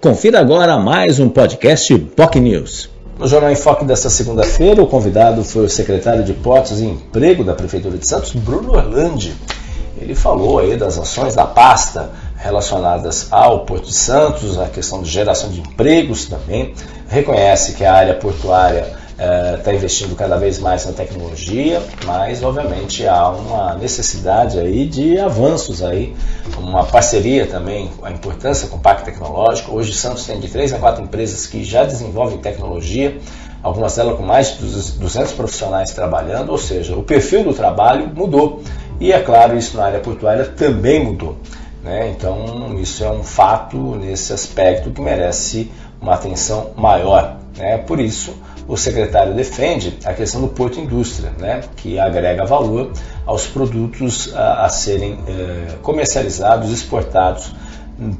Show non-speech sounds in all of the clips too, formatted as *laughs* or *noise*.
Confira agora mais um podcast POC News. No Jornal em Foque desta segunda-feira, o convidado foi o secretário de Portos e Emprego da Prefeitura de Santos, Bruno Orlandi. Ele falou aí das ações da pasta relacionadas ao Porto de Santos, a questão de geração de empregos também. Reconhece que a área portuária está eh, investindo cada vez mais na tecnologia, mas obviamente há uma necessidade aí de avanços aí, uma parceria também, a importância com o Pacto Tecnológico. Hoje Santos tem de 3 a 4 empresas que já desenvolvem tecnologia, algumas delas com mais de 200 profissionais trabalhando, ou seja, o perfil do trabalho mudou. E é claro, isso na área portuária também mudou. Né? Então, isso é um fato nesse aspecto que merece uma atenção maior. Né? Por isso, o secretário defende a questão do porto indústria, né, que agrega valor aos produtos a, a serem é, comercializados, exportados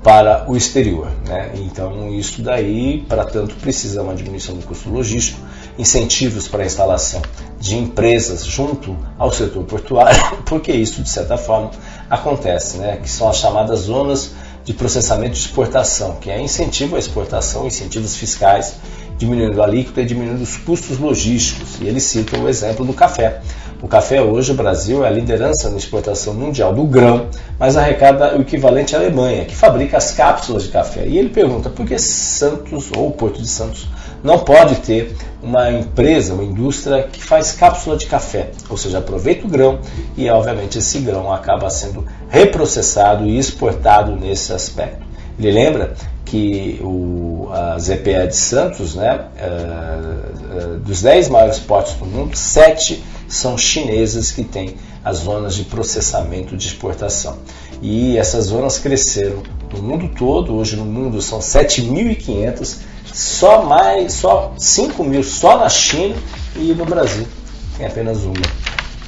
para o exterior. Né? Então, isso daí, para tanto, precisa uma diminuição do custo logístico, incentivos para a instalação de empresas junto ao setor portuário, *laughs* porque isso, de certa forma, acontece, né? que são as chamadas zonas de processamento de exportação, que é incentivo à exportação, incentivos fiscais diminuindo a alíquota e diminuindo os custos logísticos. E ele cita o exemplo do café. O café hoje, o Brasil, é a liderança na exportação mundial do grão, mas arrecada o equivalente à Alemanha, que fabrica as cápsulas de café. E ele pergunta por que Santos, ou Porto de Santos, não pode ter uma empresa, uma indústria que faz cápsula de café, ou seja, aproveita o grão e, obviamente, esse grão acaba sendo reprocessado e exportado nesse aspecto. Ele lembra que o, a ZPA de Santos, né, uh, uh, dos 10 maiores portos do mundo, 7 são chinesas que têm as zonas de processamento de exportação. E essas zonas cresceram no mundo todo, hoje no mundo são 7.500, só mais, só 5 mil só na China e no Brasil tem apenas uma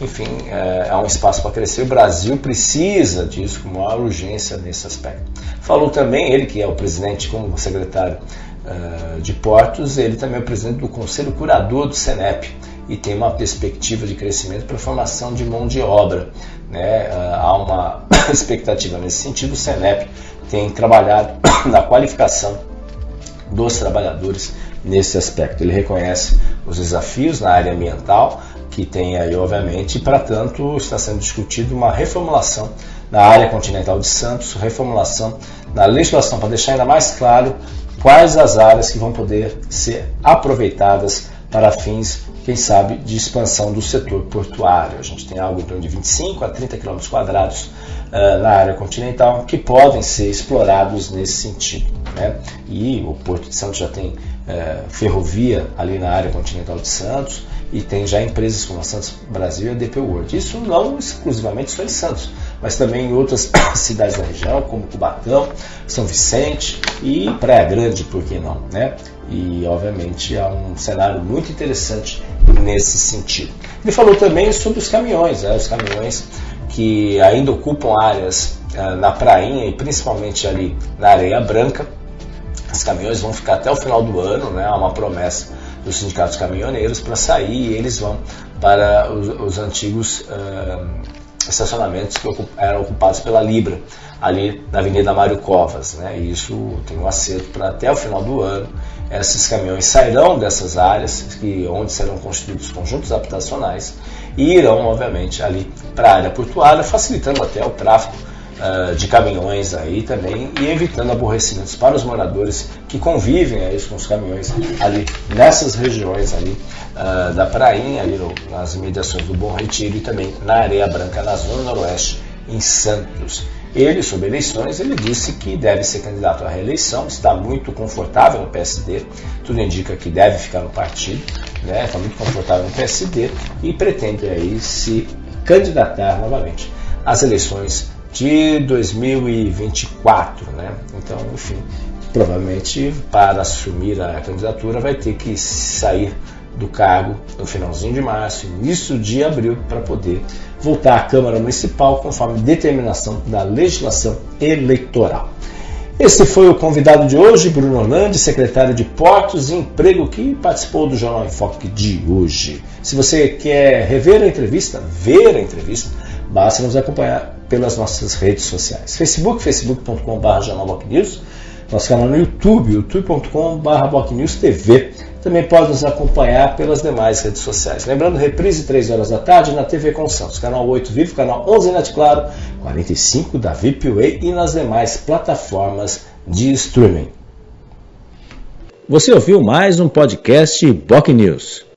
enfim, é, há um espaço para crescer. O Brasil precisa disso com maior urgência nesse aspecto. Falou também, ele que é o presidente, como secretário uh, de Portos, ele também é o presidente do Conselho Curador do Senep e tem uma perspectiva de crescimento para formação de mão de obra. Né? Uh, há uma *coughs* expectativa nesse sentido. O Senep tem trabalhado *coughs* na qualificação dos trabalhadores nesse aspecto. Ele reconhece os desafios na área ambiental, que tem aí, obviamente, e para tanto está sendo discutido uma reformulação na área continental de Santos, reformulação na legislação para deixar ainda mais claro quais as áreas que vão poder ser aproveitadas para fins, quem sabe, de expansão do setor portuário. A gente tem algo em torno de 25 a 30 km quadrados uh, na área continental que podem ser explorados nesse sentido. Né? E o Porto de Santos já tem uh, ferrovia ali na área continental de Santos, e tem já empresas como a Santos Brasil e a DP World. Isso não exclusivamente só em Santos, mas também em outras *coughs* cidades da região, como Cubatão, São Vicente e Praia Grande, por que não, né? E obviamente há um cenário muito interessante nesse sentido. Ele falou também sobre os caminhões, né? os caminhões que ainda ocupam áreas uh, na prainha e principalmente ali na areia branca. Os caminhões vão ficar até o final do ano, né? há uma promessa dos sindicatos caminhoneiros para sair e eles vão para os, os antigos uh, estacionamentos que eram ocupados pela Libra, ali na Avenida Mário Covas. Né? E isso tem um acerto para até o final do ano. Esses caminhões sairão dessas áreas, que, onde serão construídos conjuntos habitacionais, e irão, obviamente, ali para a área portuária, facilitando até o tráfego uh, de caminhões aí também e evitando aborrecimentos para os moradores que convivem aí com os caminhões ali nessas regiões ali uh, da prainha, ali no, nas mediações do Bom Retiro e também na Areia Branca, na zona noroeste, em Santos. Ele, sobre eleições, ele disse que deve ser candidato à reeleição, está muito confortável no PSD, tudo indica que deve ficar no partido, né? está muito confortável no PSD e pretende aí se candidatar novamente às eleições de 2024, né? Então, enfim, provavelmente para assumir a candidatura vai ter que sair do cargo no finalzinho de março, início de abril, para poder voltar à Câmara Municipal conforme determinação da legislação eleitoral. Esse foi o convidado de hoje, Bruno Orlando, secretário de Portos e Emprego, que participou do Jornal em Foque de hoje. Se você quer rever a entrevista, ver a entrevista, basta nos acompanhar pelas nossas redes sociais. Facebook, facebook.com.br News, nosso canal no YouTube, youtube.com.br TV. Também pode nos acompanhar pelas demais redes sociais. Lembrando, reprise 3 horas da tarde na TV com Santos, canal 8 Vivo, canal 11 Net Claro, 45 da VIPWay e nas demais plataformas de streaming. Você ouviu mais um podcast Boc News.